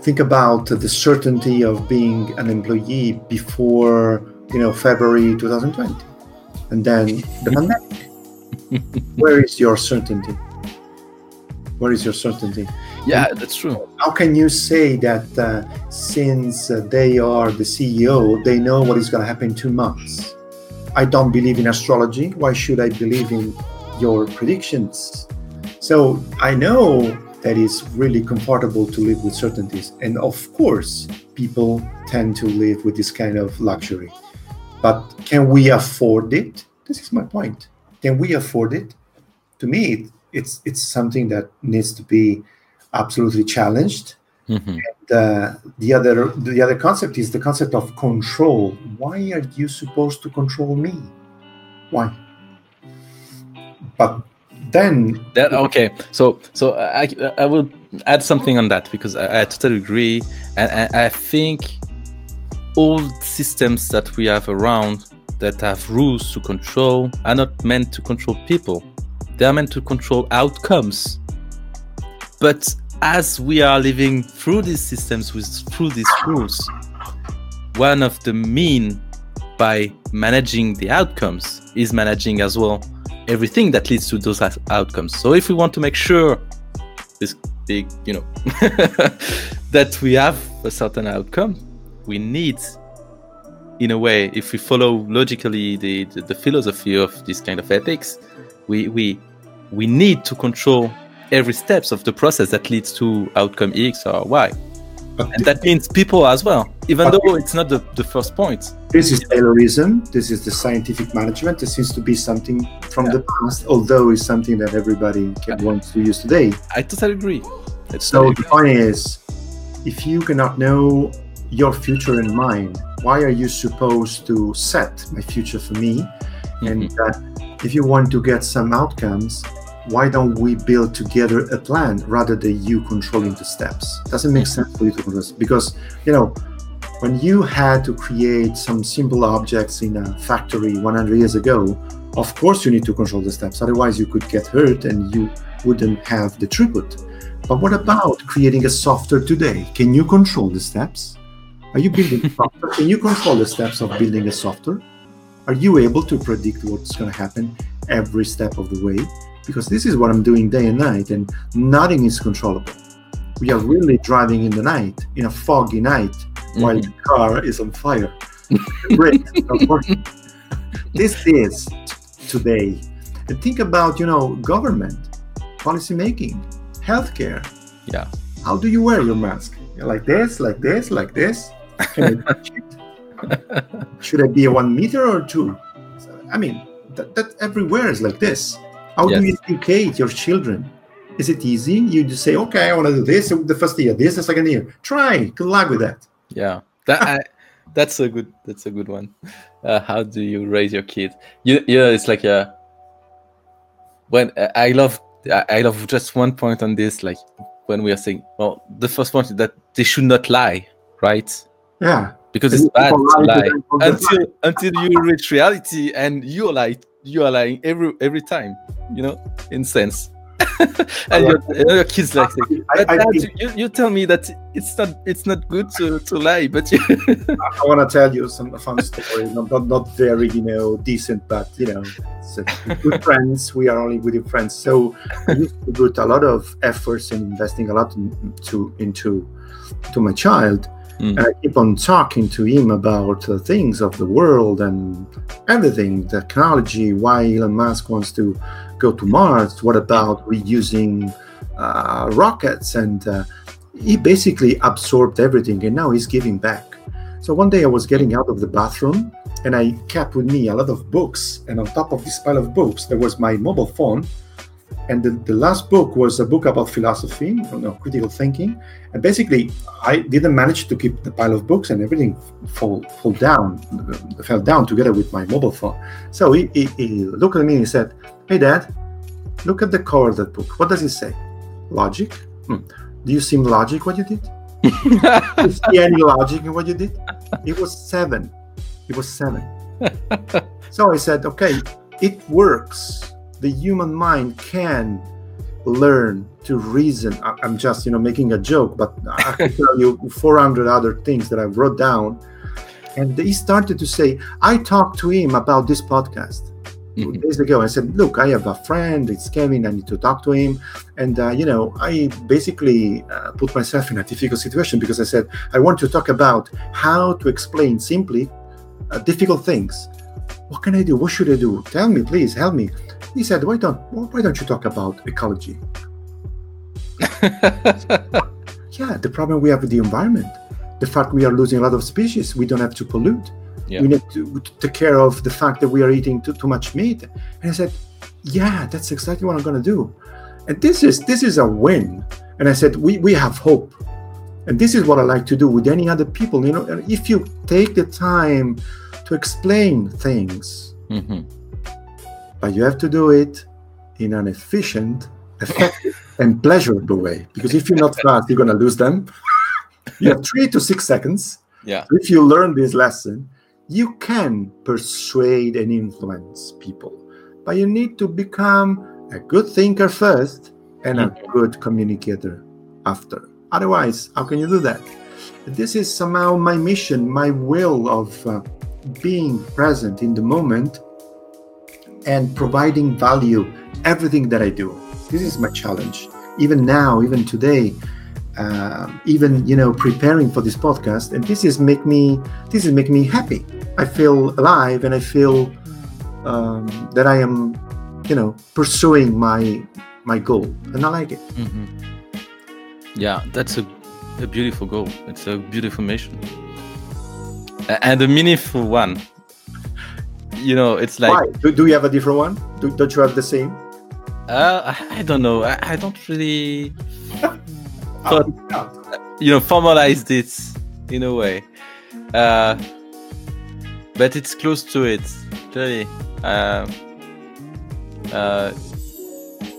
think about the certainty of being an employee before you know February 2020, and then the pandemic. Where is your certainty? Where is your certainty? yeah that's true How can you say that uh, since uh, they are the CEO, they know what is going to happen in two months? I don't believe in astrology. Why should I believe in your predictions? So I know that it's really comfortable to live with certainties. And of course, people tend to live with this kind of luxury. But can we afford it? This is my point. Can we afford it? To me, it's it's something that needs to be absolutely challenged. Mhm. The the other the other concept is the concept of control. Why are you supposed to control me? Why? But then That okay. So so I I will add something on that because I, I totally agree, and, and I think all systems that we have around that have rules to control are not meant to control people. They are meant to control outcomes. But as we are living through these systems with through these rules, one of the mean by managing the outcomes is managing as well everything that leads to those outcomes. So if we want to make sure this big, you know, that we have a certain outcome, we need in a way, if we follow logically the, the, the philosophy of this kind of ethics, we we we need to control every steps of the process that leads to outcome X or Y. But and that means people as well, even though it's not the, the first point. This is Taylorism. This is the scientific management. This seems to be something from yeah. the past, although it's something that everybody can yeah. want to use today. I totally agree. So totally the point is, if you cannot know your future in mind, why are you supposed to set my future for me? Mm-hmm. And uh, if you want to get some outcomes, why don't we build together a plan rather than you controlling the steps? Doesn't make mm-hmm. sense for you to control because you know when you had to create some simple objects in a factory 100 years ago, of course you need to control the steps. Otherwise, you could get hurt and you wouldn't have the throughput. But what about creating a software today? Can you control the steps? Are you building software? Can you control the steps of building a software? Are you able to predict what's going to happen every step of the way? Because this is what I'm doing day and night, and nothing is controllable. We are really driving in the night, in a foggy night, mm-hmm. while the car is on fire. Great. this is today. And think about, you know, government, policy making, healthcare. Yeah. How do you wear your mask? Like this, like this, like this. Should it be a one meter or two? I mean, that, that everywhere is like this. How yes. do you educate your children? Is it easy? You just say, okay, I want to do this the first year, this the second year. Try. Good luck with that. Yeah, that I, that's a good that's a good one. Uh, how do you raise your kid? You yeah, it's like a when uh, I love I love just one point on this. Like when we are saying, well, the first point is that they should not lie, right? Yeah. Because it's bad to lie until until you reach reality and you are like you are lying every every time, you know, in sense. and your, your, kids like, I, I, Dad, you, you tell me that it's not it's not good to, to lie, but you I, want to tell you some fun story. Not, not not very you know decent, but you know, good friends. We are only good friends, so I used to put a lot of efforts and investing a lot into into to my child Mm. I keep on talking to him about uh, things of the world and everything, technology, why Elon Musk wants to go to Mars, what about reusing uh, rockets. And uh, he basically absorbed everything and now he's giving back. So one day I was getting out of the bathroom and I kept with me a lot of books. And on top of this pile of books, there was my mobile phone and the, the last book was a book about philosophy, you know, critical thinking. And basically, I didn't manage to keep the pile of books, and everything fall fall down, fell down together with my mobile phone. So he, he, he looked at me and he said, "Hey, Dad, look at the cover of that book. What does it say? Logic? Hmm. Do you seem logic what you did? do you see any logic in what you did? It was seven. It was seven. so I said, okay, it works the human mind can learn to reason. I'm just you know making a joke but i can tell you 400 other things that i wrote down. And he started to say i talked to him about this podcast mm-hmm. days ago. I said look i have a friend it's kevin i need to talk to him and uh, you know i basically uh, put myself in a difficult situation because i said i want to talk about how to explain simply uh, difficult things what can i do what should i do tell me please help me he said, "Why don't why don't you talk about ecology?" yeah, the problem we have with the environment, the fact we are losing a lot of species, we don't have to pollute. Yeah. We need to, to, take care of the fact that we are eating too, too much meat. And I said, "Yeah, that's exactly what I'm going to do." And this is this is a win. And I said, "We we have hope." And this is what I like to do with any other people. You know, if you take the time to explain things. Mm-hmm but you have to do it in an efficient, effective, and pleasurable way. Because if you're not fast, you're going to lose them. you have three to six seconds. Yeah. If you learn this lesson, you can persuade and influence people, but you need to become a good thinker first and a mm-hmm. good communicator after. Otherwise, how can you do that? This is somehow my mission, my will of uh, being present in the moment and providing value everything that I do. This is my challenge. Even now, even today, uh, even you know preparing for this podcast, and this is make me this is make me happy. I feel alive, and I feel um, that I am, you know, pursuing my my goal, and I like it. Mm-hmm. Yeah, that's a, a beautiful goal. It's a beautiful mission, and a meaningful one. You know, it's like. Why? Do, do you have a different one? Do, don't you have the same? Uh, I, don't know. I, I don't really. You know, formalized it in a way. Uh, but it's close to it, really. Uh, uh,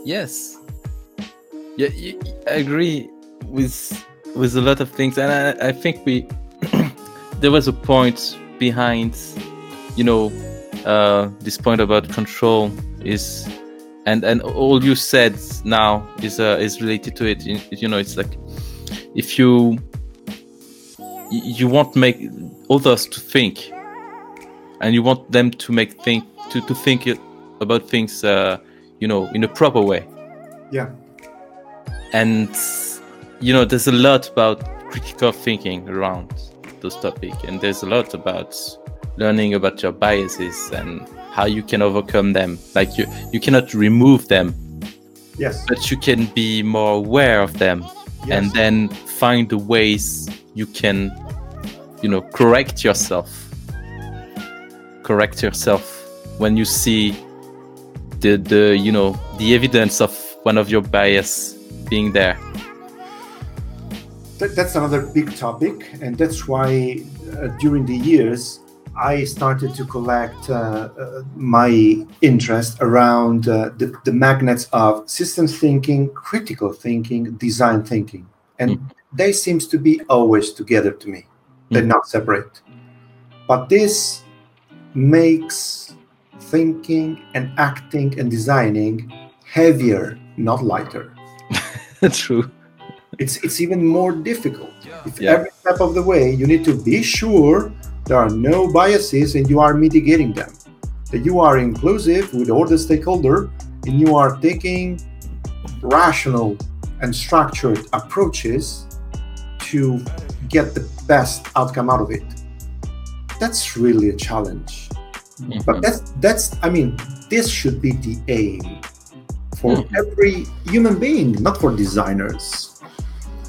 yes. Yeah, I agree with with a lot of things, and I, I think we there was a point behind, you know, uh, this point about control is, and and all you said now is uh, is related to it. You, you know, it's like if you you want make others to think, and you want them to make think to to think about things, uh, you know, in a proper way Yeah. and you know there's a lot about critical thinking around those topics and there's a lot about learning about your biases and how you can overcome them. Like you you cannot remove them Yes. but you can be more aware of them and then find the ways you can you know correct yourself. Correct yourself. When you see the the you know the evidence of one of your bias being there That, that's another big topic, and that's why uh, during the years I started to collect uh, uh, my interest around uh, the, the magnets of systems thinking, critical thinking, design thinking, and they seems to be always together to me. They're not separate. But this makes thinking and acting and designing heavier, not lighter. That's true it's it's even more difficult. If Yeah. every step of the way you need to be sure there are no biases and you are mitigating them, that you are inclusive with all the stakeholder and you are taking rational and structured approaches to get the best outcome out of it. That's really a challenge. But that's that's I mean, this should be the aim for Mhm. every human being, not for designers.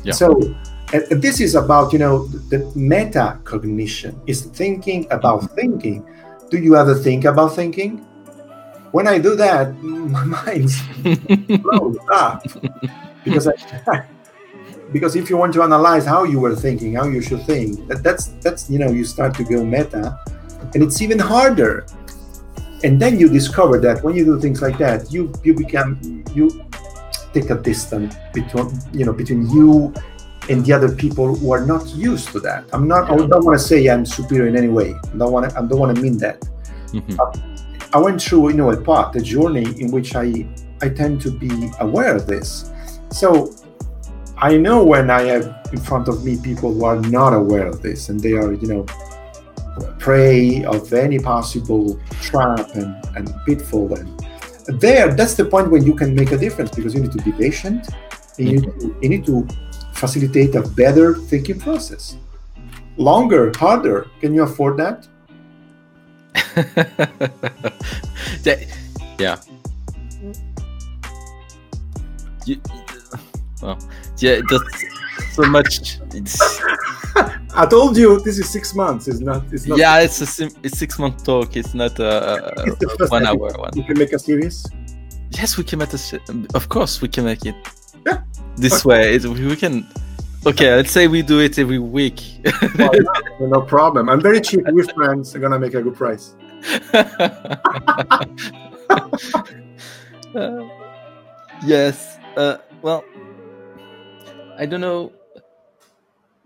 Yeah. So and this is about you know the metacognition is thinking about mm-hmm. thinking. Do you ever think about thinking? When I do that, my mind blows up because I, because if you want to analyze how you were thinking, how you should think, that, that's that's you know you start to go meta, and it's even harder. And then you discover that when you do things like that, you you become you take a distance between you know between you and the other people who are not used to that. I'm not. I don't want to say I'm superior in any way. I don't want to. I don't want to mean that. Mhm. I went through, you know, a path, a journey in which I I tend to be aware of this. So I know when I have in front of me people who are not aware of this and they are, you know, prey of any possible trap and, and pitfall. And there, that's the point when you can make a difference because you need to be patient and you, need to, you need to facilitate a better thinking process. Longer, harder. Can you afford that? yeah, mm. yeah. You, well, yeah, just so much. It's, I told you this is six months. It's not. It's not. yeah, it's a, sim- a six month talk. It's not a, a, It's the first one hour one. You can make a series. Yes, we can make this. Of course, we can make it Yeah. this way. It, we can. Okay, let's say we do it every week. no problem. I'm very cheap with friends. I'm gonna make a good price. Uh, yes. Uh, well, I don't know.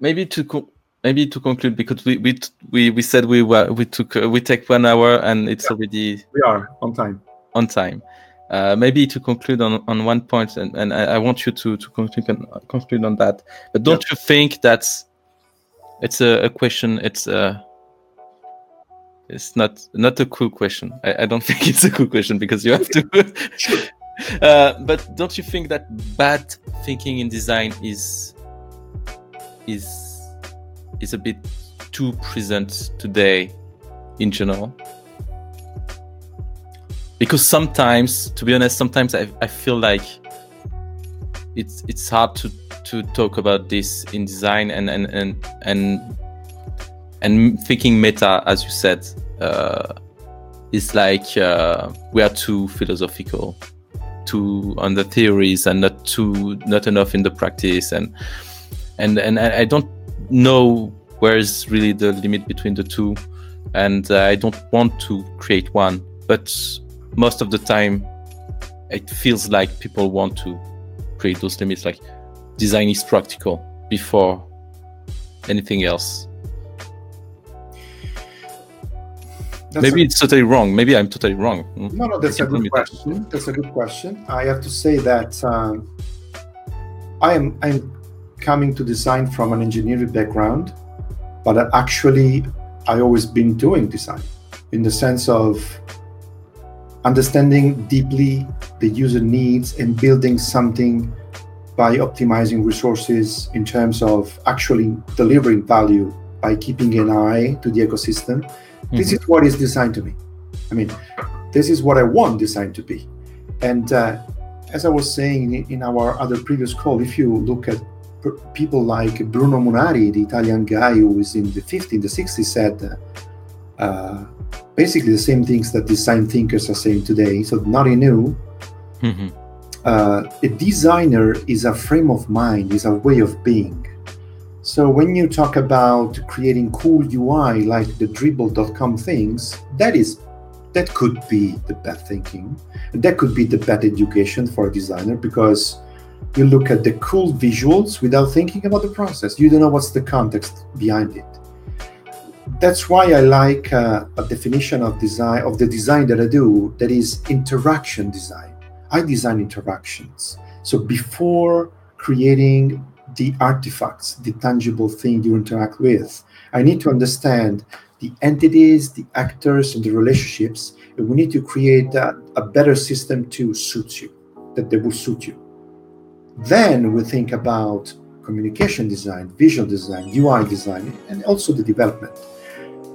Maybe to co- maybe to conclude because we we we, we said we were we took uh, we take one hour and it's already We are on time. on time. uh, maybe to conclude on, on one point, and, and I, I want you to, to conclude, on, conclude on that. But don't you think that's it's a, a question? It's a it's not not a cool question. I, I don't think it's a cool question because you have to. uh, but don't you think that bad thinking in design is is is a bit too present today in general? Because sometimes, to be honest, sometimes I, I feel like it's it's hard to to talk about this in design and and and and and thinking meta, as you said, uh, is like uh, we are too philosophical, too on the theories, and not too not enough in the practice, and and and I don't know where is really the limit between the two, and uh, I don't want to create one, but most of the time, it feels like people want to create those limits, like design is practical before anything else That's Maybe a, it's totally wrong. Maybe I'm totally wrong. Hmm? No, no, that's a good question. That. That's a good question. I have to say that um, I am I'm coming to design from an engineering background, but actually I always been doing design in the sense of understanding deeply the user needs and building something by optimizing resources in terms of actually delivering value by keeping an eye to the ecosystem this is what is designed to be. I mean, this is what I want design to be. And uh, as I was saying in our other previous call, if you look at people like Bruno Munari, the Italian guy who was in the 50s, the 60s, said uh, basically the same things that design thinkers are saying today. So nothing new. Mm-hmm. Uh, a designer is a frame of mind, is a way of being. So when you talk about creating cool UI like the dribbble.com things, that is that could be the bad thinking. That could be the bad education for a designer because you look at the cool visuals without thinking about the process. You don't know what's the context behind it. That's why I like uh, a definition of design of the design that I do that is interaction design. I design interactions. So before creating the artifacts, the tangible thing you interact with. I need to understand the entities, the actors, and the relationships. And we need to create a, a better system to suit you, that they will suit you. Then we think about communication design, visual design, UI design, and also the development.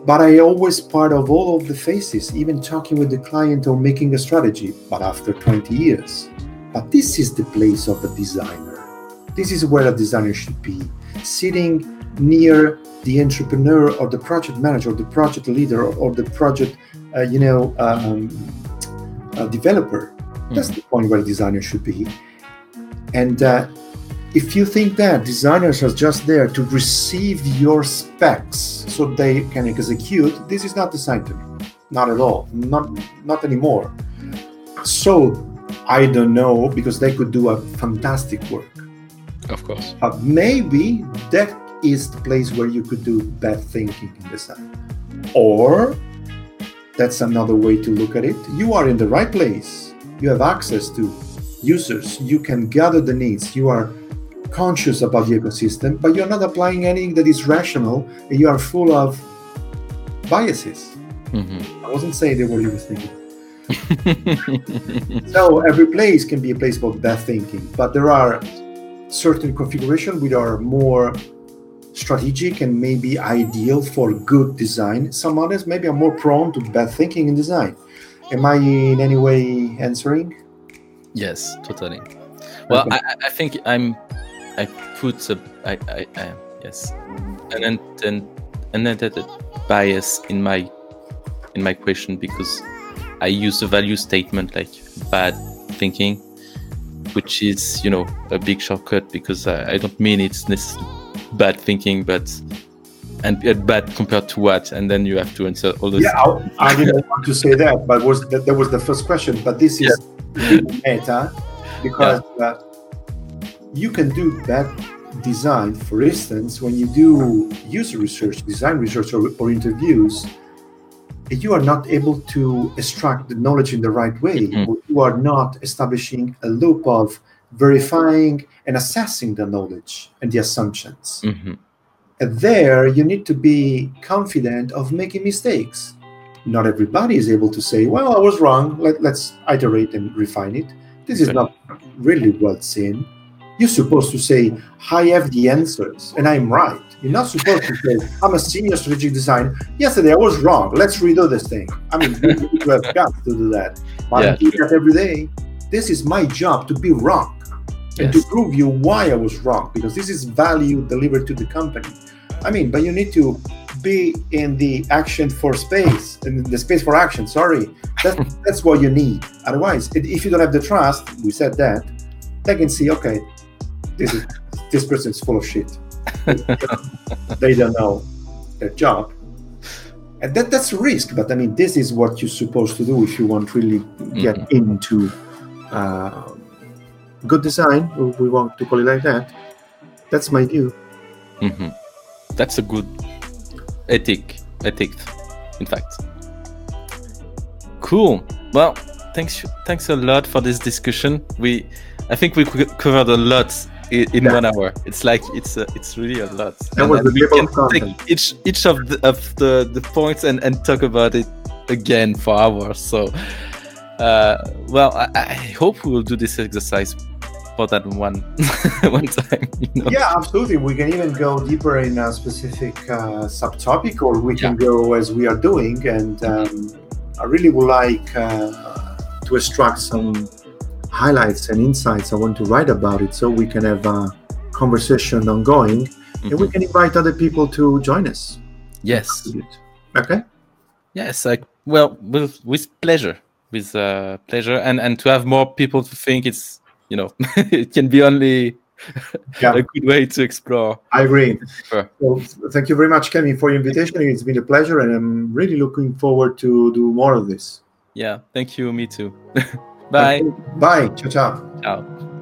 But I always part of all of the phases, even talking with the client or making a strategy, but after 20 years. But this is the place of a designer this is where a designer should be sitting near the entrepreneur or the project manager or the project leader or, or the project uh, you know um, developer. Mm. that's the point where a designer should be. And uh, if you think that designers are just there to receive your specs so they can execute this is not design to me. Not at all. Not not anymore. So i don't know because they could do a fantastic work of course. Uh, maybe that is the place where you could do bad thinking in design. Or that's another way to look at it. You are in the right place. You have access to users. You can gather the needs. You are conscious about the ecosystem, but you're not applying anything that is rational and you are full of biases. Mm-hmm. I wasn't saying the word you were thinking. so every place can be a place for bad thinking, but there are certain configuration which are more strategic and maybe ideal for good design. Some others maybe are more prone to bad thinking in design. Am I in any way answering? Yes, totally. Well, okay. I, I think I'm. I put a. I, I, I yes, and then then and then that bias in my in my question because I use a value statement like bad thinking which is you know a big shortcut because I, I don't mean it's bad thinking, but and bad compared to what? And then you have to answer all those. Yeah, I, I didn't want to say that, but was that, that was the first question. But this is yeah. meta because yeah. uh, you can do bad design. For instance, when you do user research, design research, or, or interviews, you are not able to extract the knowledge in the right way, Mhm. you are not establishing a loop of verifying and assessing the knowledge and the assumptions. Mhm. And there, you need to be confident of making mistakes. Not everybody is able to say, Well, I was wrong. Let, let's iterate and refine it. This is not really well seen. You're supposed to say, I have the answers and I'm right. You're not supposed to say, I'm a senior strategic designer. Yesterday I was wrong. Let's redo this thing. I mean, you have got to do that. But Yeah, I do that every day. This is my job to be wrong and to prove you why I was wrong because this is value delivered to the company. I mean, but you need to be in the action for space, in the space for action. Sorry, that's that's what you need. Otherwise, if you don't have the trust, we said that, they can see, okay, this is this person is full of shit. they don't know their job, and that that's a risk. But I mean, this is what you're supposed to do if you want really get into uh, good design. We want to call it like that. That's my view. Mhm. That's a good ethic. Ethic, in fact. Cool. Well, thanks. Thanks a lot for this discussion. We, I think we covered a lot in, Yeah. one hour. It's like it's a, it's really a lot. That was the we can content. take each each of the of the, the points and and talk about it again for hours. So, uh, well, I, I hope we will do this exercise more than one one time. You know? Yeah, absolutely. We can even go deeper in a specific uh, subtopic, or we can go as we are doing. And um, I really would like uh, to extract some highlights and insights. I want to write about it so we can have a conversation ongoing, and we Mhm. can invite other people to join us. Yes. Okay. Yes, like well, with with pleasure, with uh, pleasure, and and to have more people to think it's you know it can be only Yeah. a good way to explore. I agree. Sure. So thank you very much, Kemi, for your invitation. It's been a pleasure, and I'm really looking forward to do more of this. Yeah, thank you. Me too. Bye. Bye. Ciao, ciao. Ciao.